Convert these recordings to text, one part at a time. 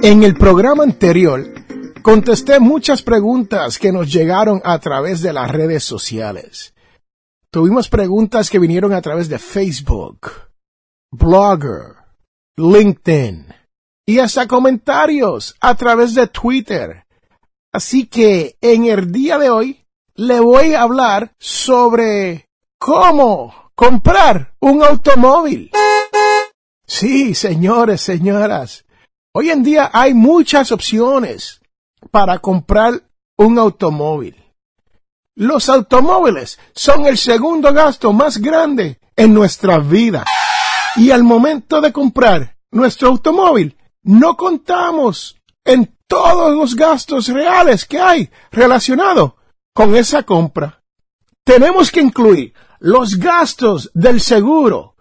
En el programa anterior contesté muchas preguntas que nos llegaron a través de las redes sociales. Tuvimos preguntas que vinieron a través de Facebook, Blogger, LinkedIn y hasta comentarios a través de Twitter. Así que en el día de hoy le voy a hablar sobre cómo comprar un automóvil. Sí, señores, señoras. Hoy en día hay muchas opciones para comprar un automóvil. Los automóviles son el segundo gasto más grande en nuestra vida. Y al momento de comprar nuestro automóvil, no contamos en todos los gastos reales que hay relacionados con esa compra. Tenemos que incluir los gastos del seguro,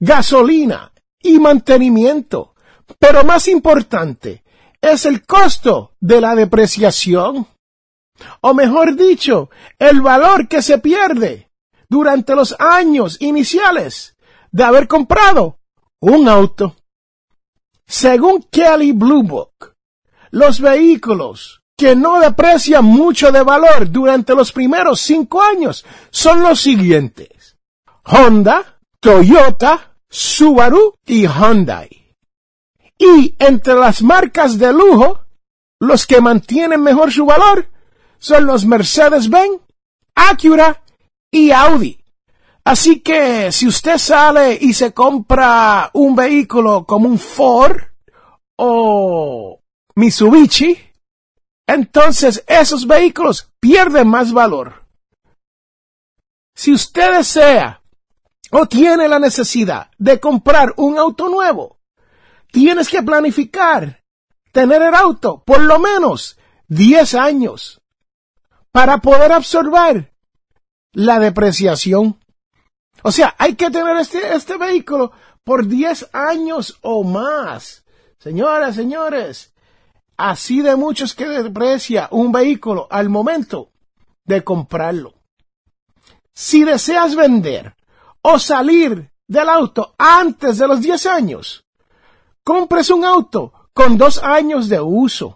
gasolina y mantenimiento. Pero más importante es el costo de la depreciación. O mejor dicho, el valor que se pierde durante los años iniciales de haber comprado un auto. Según Kelly Blue Book, los vehículos que no deprecian mucho de valor durante los primeros cinco años son los siguientes. Honda, Toyota, Subaru y Hyundai. Y entre las marcas de lujo, los que mantienen mejor su valor son los Mercedes-Benz, Acura y Audi. Así que si usted sale y se compra un vehículo como un Ford o Mitsubishi, entonces esos vehículos pierden más valor. Si usted desea o tiene la necesidad de comprar un auto nuevo, tienes que planificar tener el auto por lo menos 10 años para poder absorber la depreciación. O sea, hay que tener este, este vehículo por 10 años o más. Señoras, señores, así de muchos que deprecia un vehículo al momento de comprarlo. Si deseas vender o salir del auto antes de los 10 años, compres un auto con dos años de uso.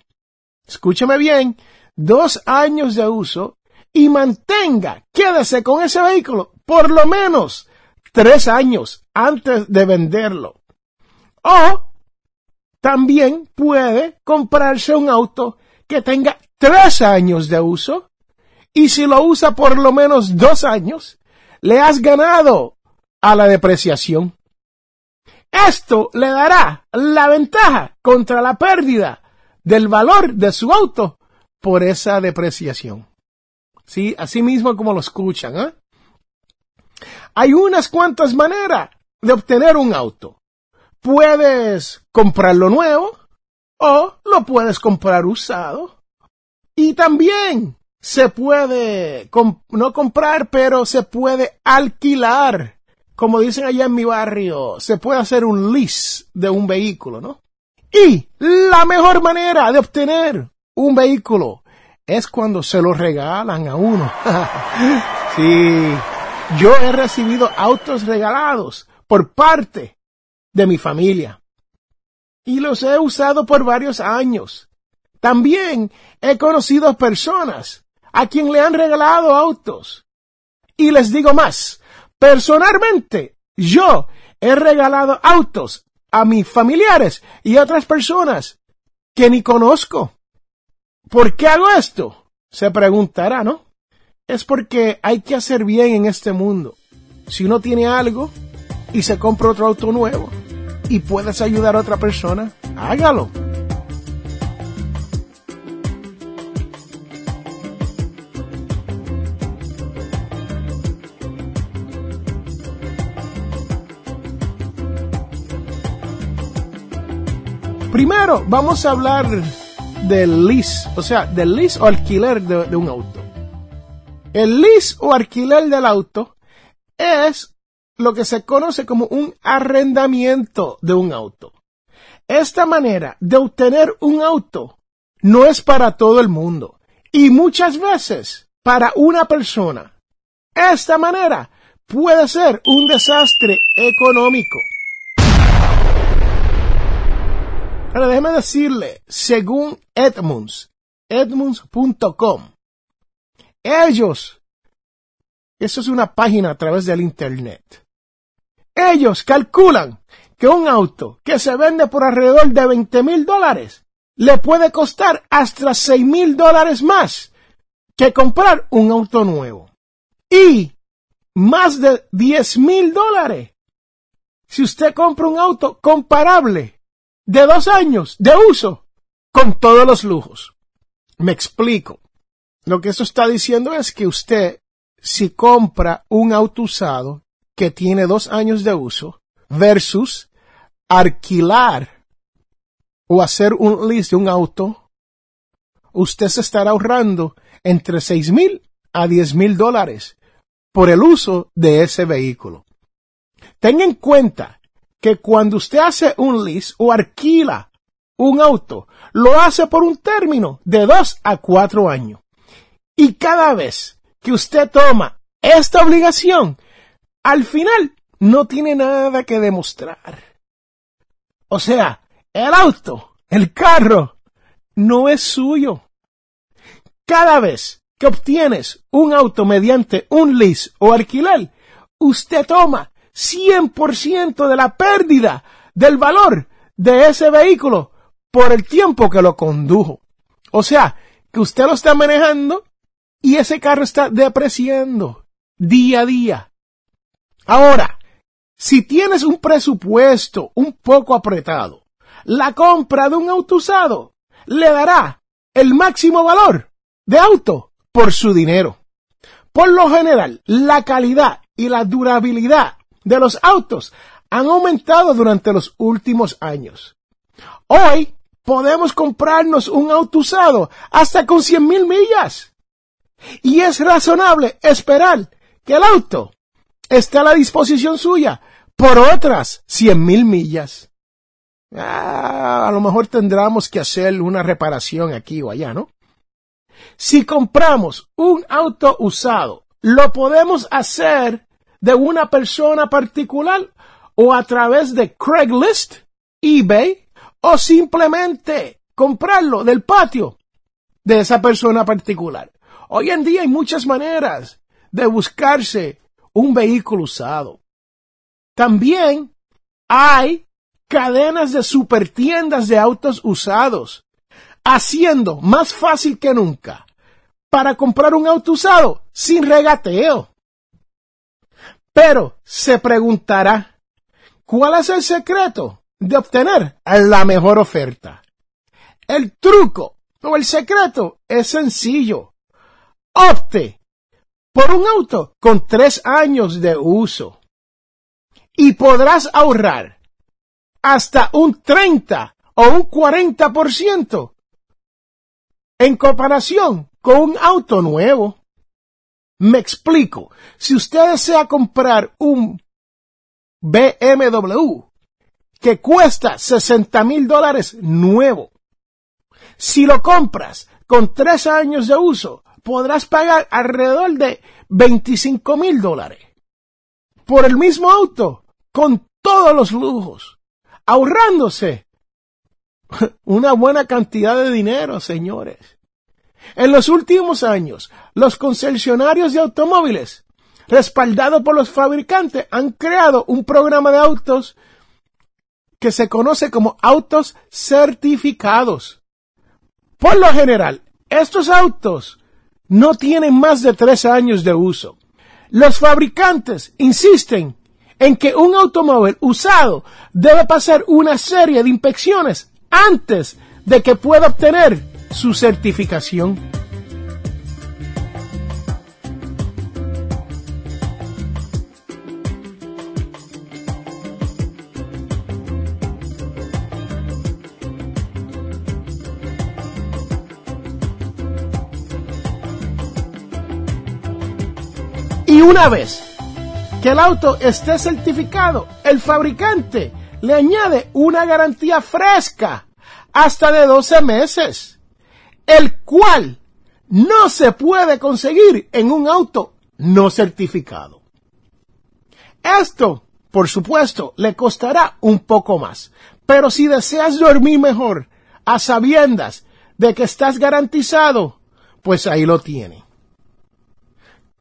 Escúchame bien, dos años de uso y mantenga, quédese con ese vehículo por lo menos tres años antes de venderlo. O también puede comprarse un auto que tenga tres años de uso y si lo usa por lo menos dos años, le has ganado a la depreciación. Esto le dará la ventaja contra la pérdida del valor de su auto por esa depreciación. Sí, así mismo como lo escuchan, ¿eh? Hay unas cuantas maneras de obtener un auto puedes comprarlo nuevo o lo puedes comprar usado. Y también se puede no comprar, pero se puede alquilar. Como dicen allá en mi barrio, se puede hacer un lease de un vehículo, ¿no? Y la mejor manera de obtener un vehículo es cuando se lo regalan a uno. sí, yo he recibido autos regalados por parte de mi familia. Y los he usado por varios años. También he conocido personas a quien le han regalado autos. Y les digo más, personalmente, yo he regalado autos a mis familiares y a otras personas que ni conozco. ¿Por qué hago esto? Se preguntará, ¿no? Es porque hay que hacer bien en este mundo. Si uno tiene algo y se compra otro auto nuevo y puedes ayudar a otra persona, hágalo. Primero, vamos a hablar del lease, o sea, del lease o alquiler de, de un auto. El lease o alquiler del auto es lo que se conoce como un arrendamiento de un auto. Esta manera de obtener un auto no es para todo el mundo y muchas veces para una persona. Esta manera puede ser un desastre económico. Ahora déjeme decirle, según Edmunds, edmunds.com, ellos, eso es una página a través del Internet, ellos calculan que un auto que se vende por alrededor de 20 mil dólares le puede costar hasta 6 mil dólares más que comprar un auto nuevo. Y más de 10 mil dólares si usted compra un auto comparable de dos años de uso con todos los lujos. Me explico. Lo que eso está diciendo es que usted, si compra un auto usado que tiene dos años de uso versus alquilar o hacer un lease de un auto, usted se estará ahorrando entre seis mil a diez mil dólares por el uso de ese vehículo. Tenga en cuenta que cuando usted hace un lease o alquila un auto, lo hace por un término de dos a cuatro años. Y cada vez que usted toma esta obligación, al final no tiene nada que demostrar. O sea, el auto, el carro, no es suyo. Cada vez que obtienes un auto mediante un lease o alquiler, usted toma 100% de la pérdida del valor de ese vehículo por el tiempo que lo condujo. O sea, que usted lo está manejando y ese carro está depreciando día a día. Ahora, si tienes un presupuesto un poco apretado, la compra de un auto usado le dará el máximo valor de auto por su dinero. Por lo general, la calidad y la durabilidad de los autos han aumentado durante los últimos años. Hoy podemos comprarnos un auto usado hasta con 100 mil millas. Y es razonable esperar que el auto esté a la disposición suya por otras 100 mil millas. Ah, a lo mejor tendremos que hacer una reparación aquí o allá, ¿no? Si compramos un auto usado, lo podemos hacer de una persona particular o a través de Craigslist, eBay o simplemente comprarlo del patio de esa persona particular. Hoy en día hay muchas maneras de buscarse un vehículo usado. También hay cadenas de supertiendas de autos usados, haciendo más fácil que nunca para comprar un auto usado sin regateo. Pero se preguntará, ¿cuál es el secreto de obtener la mejor oferta? El truco o el secreto es sencillo. Opte por un auto con tres años de uso y podrás ahorrar hasta un 30 o un 40% en comparación con un auto nuevo. Me explico. Si usted desea comprar un BMW que cuesta 60 mil dólares nuevo, si lo compras con tres años de uso, podrás pagar alrededor de 25 mil dólares por el mismo auto con todos los lujos, ahorrándose una buena cantidad de dinero, señores. En los últimos años, los concesionarios de automóviles, respaldados por los fabricantes, han creado un programa de autos que se conoce como autos certificados. Por lo general, estos autos no tienen más de tres años de uso. Los fabricantes insisten en que un automóvil usado debe pasar una serie de inspecciones antes de que pueda obtener su certificación. Y una vez que el auto esté certificado, el fabricante le añade una garantía fresca hasta de 12 meses, el cual no se puede conseguir en un auto no certificado. Esto, por supuesto, le costará un poco más, pero si deseas dormir mejor, a sabiendas de que estás garantizado, pues ahí lo tiene.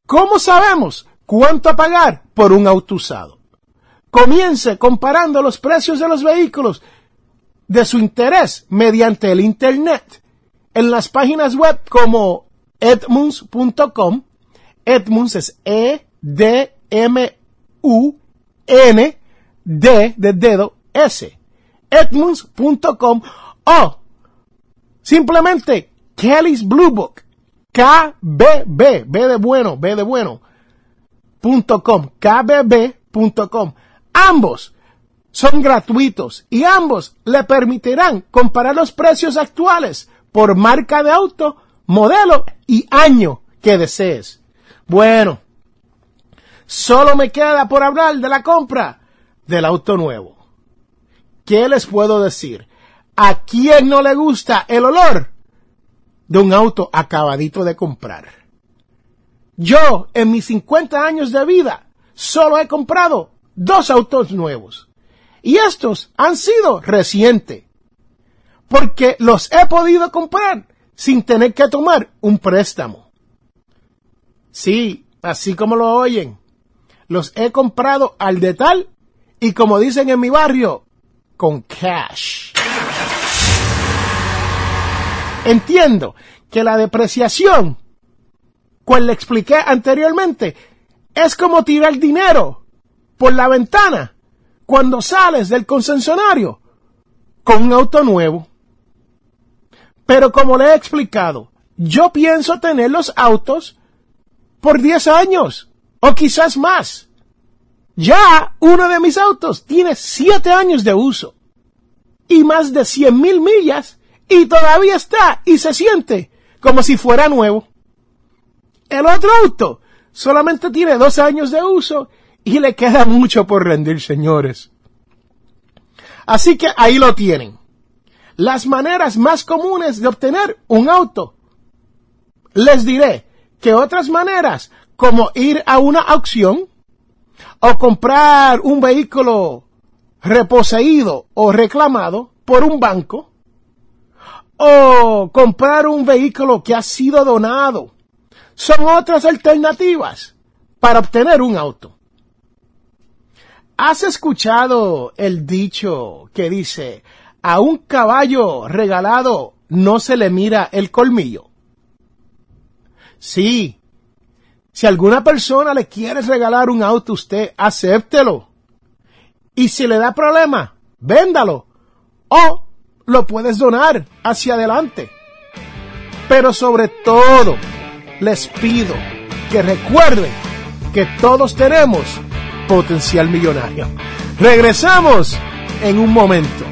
¿Cómo sabemos cuánto pagar por un auto usado? Comience comparando los precios de los vehículos de su interés mediante el Internet en las páginas web como edmunds.com. Edmunds es E-D-M-U-N D de dedo S. Edmunds.com o simplemente Kelly's Blue Book. KBB, B de bueno, B de bueno, com, kbb.com. Ambos son gratuitos y ambos le permitirán comparar los precios actuales por marca de auto, modelo y año que desees. Bueno, solo me queda por hablar de la compra del auto nuevo. ¿Qué les puedo decir? ¿A quién no le gusta el olor de un auto acabadito de comprar? Yo, en mis 50 años de vida, solo he comprado dos autos nuevos. Y estos han sido recientes. Porque los he podido comprar sin tener que tomar un préstamo. Sí, así como lo oyen. Los he comprado al detal y como dicen en mi barrio, con cash. Entiendo que la depreciación, cual le expliqué anteriormente, es como tirar dinero por la ventana cuando sales del concesionario con un auto nuevo. Pero como le he explicado, yo pienso tener los autos por 10 años o quizás más. Ya uno de mis autos tiene 7 años de uso y más de 100 mil millas y todavía está y se siente como si fuera nuevo. El otro auto solamente tiene dos años de uso y le queda mucho por rendir, señores. Así que ahí lo tienen. Las maneras más comunes de obtener un auto. Les diré que otras maneras, como ir a una aucción o comprar un vehículo reposeído o reclamado por un banco, o comprar un vehículo que ha sido donado, son otras alternativas para obtener un auto. ¿Has escuchado el dicho que dice, a un caballo regalado no se le mira el colmillo? Sí. Si alguna persona le quiere regalar un auto a usted, acéptelo. Y si le da problema, véndalo. O lo puedes donar hacia adelante. Pero sobre todo, les pido que recuerden que todos tenemos potencial millonario. Regresamos en un momento.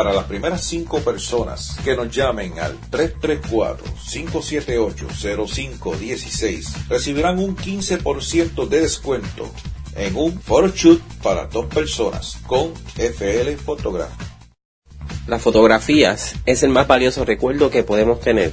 Para las primeras cinco personas que nos llamen al 334-578-0516 recibirán un 15% de descuento en un photoshoot para dos personas con FL Photograph. Las fotografías es el más valioso recuerdo que podemos tener.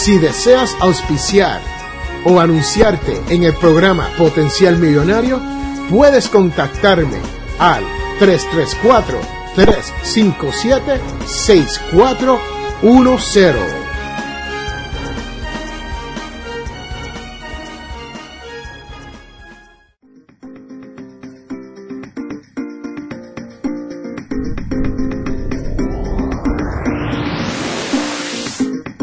Si deseas auspiciar o anunciarte en el programa Potencial Millonario, puedes contactarme al 334-357-6410.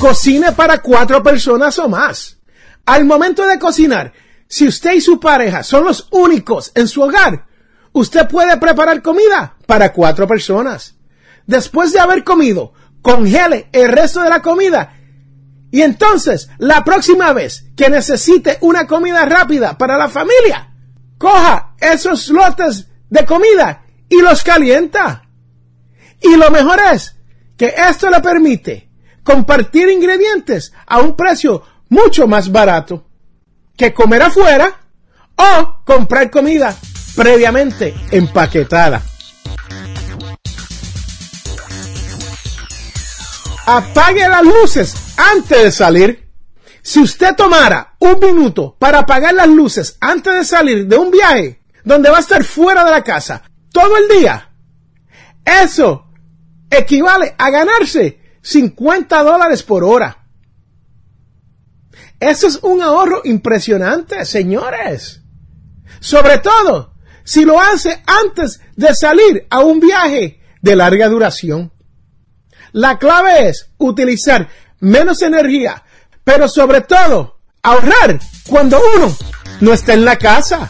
cocine para cuatro personas o más. Al momento de cocinar, si usted y su pareja son los únicos en su hogar, usted puede preparar comida para cuatro personas. Después de haber comido, congele el resto de la comida. Y entonces, la próxima vez que necesite una comida rápida para la familia, coja esos lotes de comida y los calienta. Y lo mejor es que esto le permite compartir ingredientes a un precio mucho más barato que comer afuera o comprar comida previamente empaquetada. Apague las luces antes de salir. Si usted tomara un minuto para apagar las luces antes de salir de un viaje donde va a estar fuera de la casa todo el día, eso equivale a ganarse 50 dólares por hora. Eso es un ahorro impresionante, señores. Sobre todo si lo hace antes de salir a un viaje de larga duración. La clave es utilizar menos energía, pero sobre todo ahorrar cuando uno no está en la casa.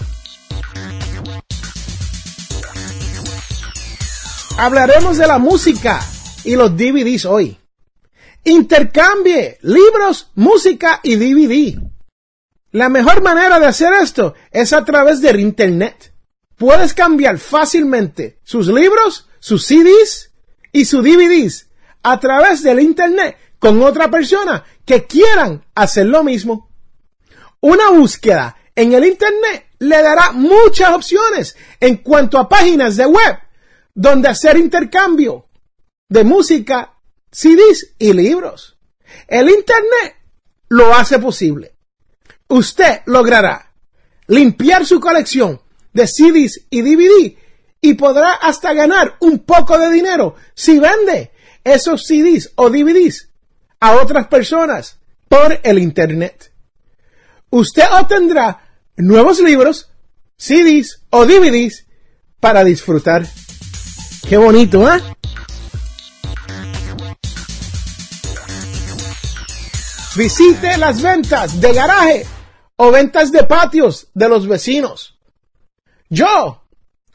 Hablaremos de la música y los DVDs hoy. Intercambie libros, música y DVD. La mejor manera de hacer esto es a través del Internet. Puedes cambiar fácilmente sus libros, sus CDs y sus DVDs a través del Internet con otra persona que quieran hacer lo mismo. Una búsqueda en el Internet le dará muchas opciones en cuanto a páginas de web donde hacer intercambio de música, CDs y libros. El Internet lo hace posible. Usted logrará limpiar su colección de CDs y DVD y podrá hasta ganar un poco de dinero si vende esos CDs o DVDs a otras personas por el Internet. Usted obtendrá nuevos libros, CDs o DVDs para disfrutar. Qué bonito, ¿eh? Visite las ventas de garaje o ventas de patios de los vecinos. Yo,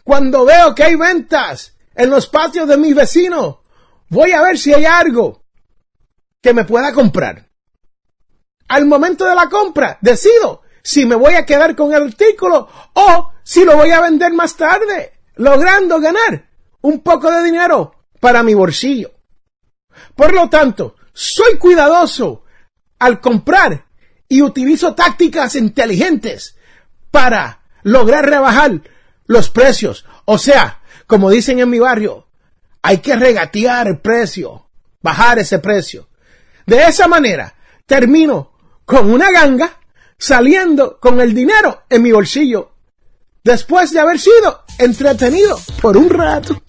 cuando veo que hay ventas en los patios de mis vecinos, voy a ver si hay algo que me pueda comprar. Al momento de la compra, decido si me voy a quedar con el artículo o si lo voy a vender más tarde, logrando ganar un poco de dinero para mi bolsillo. Por lo tanto, soy cuidadoso al comprar y utilizo tácticas inteligentes para lograr rebajar los precios. O sea, como dicen en mi barrio, hay que regatear el precio, bajar ese precio. De esa manera, termino con una ganga saliendo con el dinero en mi bolsillo después de haber sido entretenido por un rato.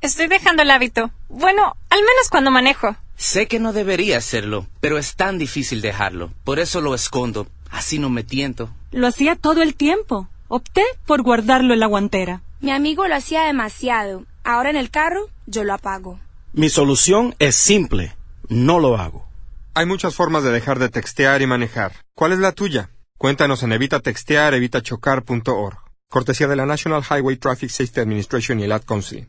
Estoy dejando el hábito. Bueno, al menos cuando manejo. Sé que no debería hacerlo, pero es tan difícil dejarlo. Por eso lo escondo. Así no me tiento. Lo hacía todo el tiempo. Opté por guardarlo en la guantera. Mi amigo lo hacía demasiado. Ahora en el carro yo lo apago. Mi solución es simple. No lo hago. Hay muchas formas de dejar de textear y manejar. ¿Cuál es la tuya? Cuéntanos en evitatextear, evitachocar.org. Cortesía de la National Highway Traffic Safety Administration y el Ad Council.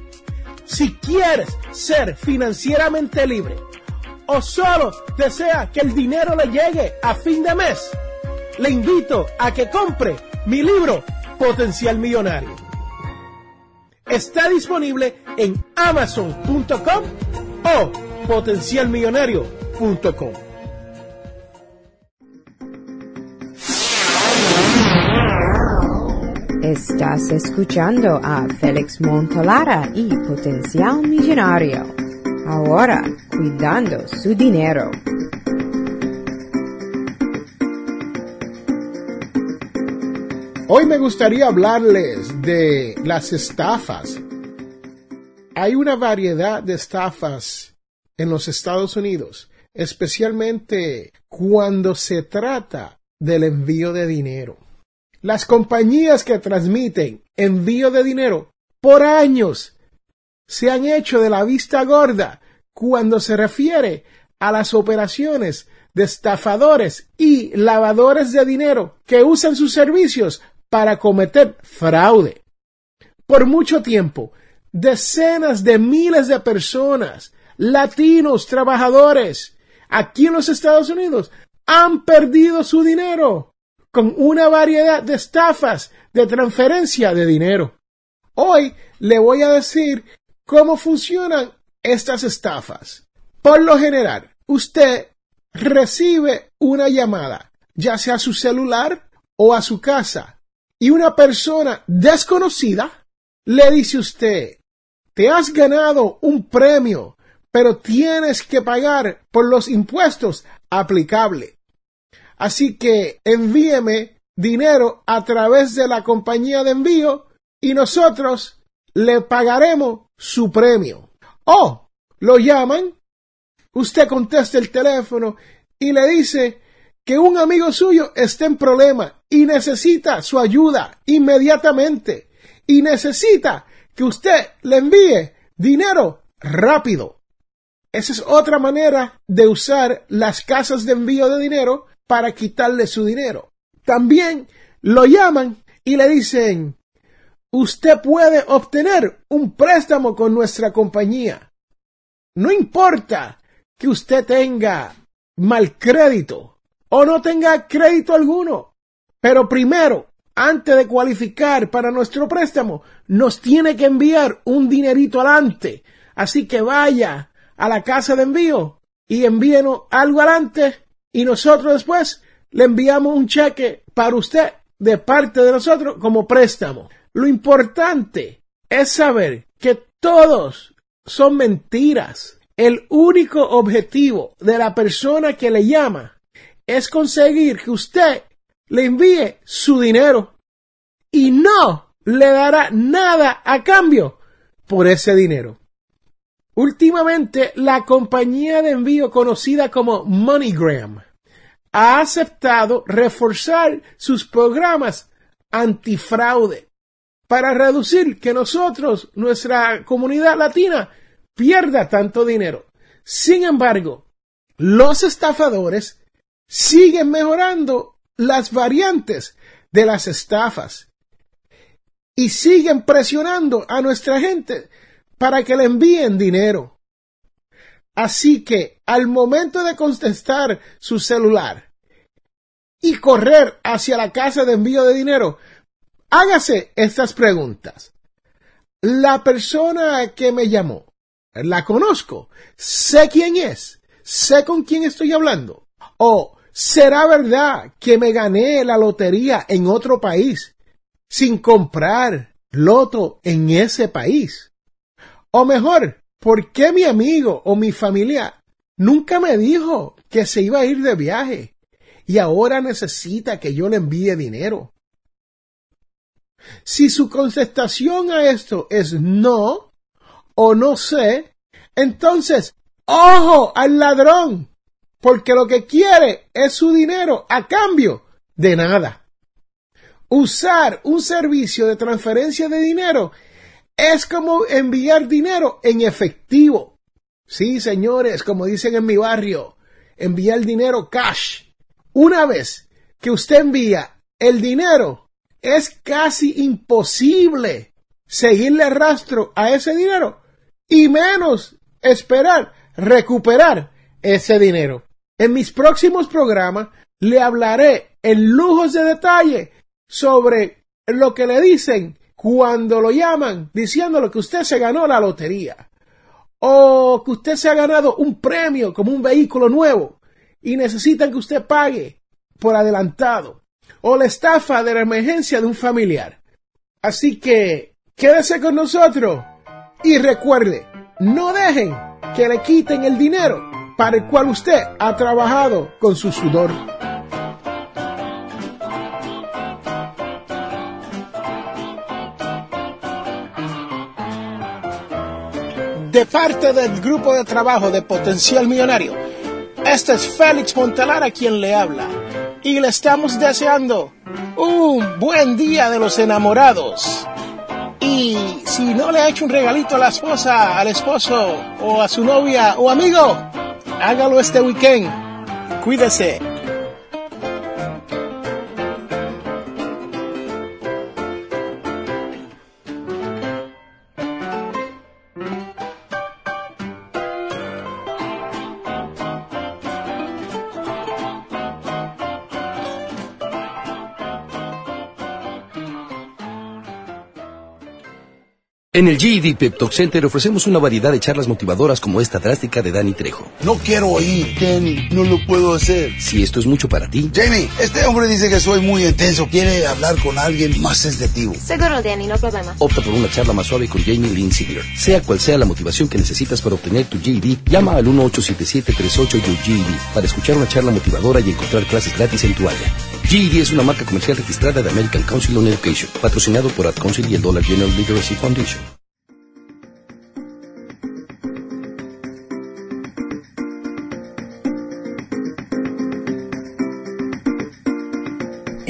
Si quieres ser financieramente libre o solo desea que el dinero le llegue a fin de mes, le invito a que compre mi libro Potencial Millonario. Está disponible en amazon.com o potencialmillonario.com. Estás escuchando a Félix Montalara y Potencial Millonario. Ahora, cuidando su dinero. Hoy me gustaría hablarles de las estafas. Hay una variedad de estafas en los Estados Unidos, especialmente cuando se trata del envío de dinero. Las compañías que transmiten envío de dinero por años se han hecho de la vista gorda cuando se refiere a las operaciones de estafadores y lavadores de dinero que usan sus servicios para cometer fraude. Por mucho tiempo, decenas de miles de personas, latinos, trabajadores, aquí en los Estados Unidos, han perdido su dinero con una variedad de estafas de transferencia de dinero. Hoy le voy a decir cómo funcionan estas estafas. Por lo general, usted recibe una llamada, ya sea a su celular o a su casa, y una persona desconocida le dice a usted, te has ganado un premio, pero tienes que pagar por los impuestos aplicables. Así que envíeme dinero a través de la compañía de envío y nosotros le pagaremos su premio. O lo llaman, usted contesta el teléfono y le dice que un amigo suyo está en problema y necesita su ayuda inmediatamente y necesita que usted le envíe dinero rápido. Esa es otra manera de usar las casas de envío de dinero para quitarle su dinero. También lo llaman y le dicen, usted puede obtener un préstamo con nuestra compañía. No importa que usted tenga mal crédito o no tenga crédito alguno, pero primero, antes de cualificar para nuestro préstamo, nos tiene que enviar un dinerito adelante. Así que vaya a la casa de envío y envíenos algo adelante y nosotros después le enviamos un cheque para usted de parte de nosotros como préstamo. Lo importante es saber que todos son mentiras. El único objetivo de la persona que le llama es conseguir que usted le envíe su dinero y no le dará nada a cambio por ese dinero. Últimamente, la compañía de envío conocida como MoneyGram ha aceptado reforzar sus programas antifraude para reducir que nosotros, nuestra comunidad latina, pierda tanto dinero. Sin embargo, los estafadores siguen mejorando las variantes de las estafas y siguen presionando a nuestra gente para que le envíen dinero. Así que al momento de contestar su celular y correr hacia la casa de envío de dinero, hágase estas preguntas. La persona que me llamó, la conozco, sé quién es, sé con quién estoy hablando. O será verdad que me gané la lotería en otro país sin comprar loto en ese país. O mejor, ¿por qué mi amigo o mi familia nunca me dijo que se iba a ir de viaje y ahora necesita que yo le envíe dinero? Si su contestación a esto es no o no sé, entonces, ojo al ladrón, porque lo que quiere es su dinero a cambio de nada. Usar un servicio de transferencia de dinero es como enviar dinero en efectivo. Sí, señores, como dicen en mi barrio, enviar dinero cash. Una vez que usted envía el dinero, es casi imposible seguirle rastro a ese dinero y menos esperar recuperar ese dinero. En mis próximos programas le hablaré en lujos de detalle sobre lo que le dicen cuando lo llaman diciéndole que usted se ganó la lotería o que usted se ha ganado un premio como un vehículo nuevo y necesitan que usted pague por adelantado o la estafa de la emergencia de un familiar. Así que quédese con nosotros y recuerde, no dejen que le quiten el dinero para el cual usted ha trabajado con su sudor. De parte del grupo de trabajo de Potencial Millonario, este es Félix Montelara quien le habla y le estamos deseando un buen día de los enamorados. Y si no le ha hecho un regalito a la esposa, al esposo o a su novia o amigo, hágalo este weekend. Cuídese. En el GED Pep Talk Center ofrecemos una variedad de charlas motivadoras como esta drástica de Danny Trejo. No quiero oír, Kenny, no lo puedo hacer. Si esto es mucho para ti. Jamie, este hombre dice que soy muy intenso, quiere hablar con alguien más sensitivo. Seguro, Danny, no problema. Opta por una charla más suave con Jamie Lynn Sigler. Sea cual sea la motivación que necesitas para obtener tu GED, llama al 1877-38-GED para escuchar una charla motivadora y encontrar clases gratis en tu área. GED es una marca comercial registrada de American Council on Education, patrocinado por Ad Council y el Dollar General Literacy Foundation.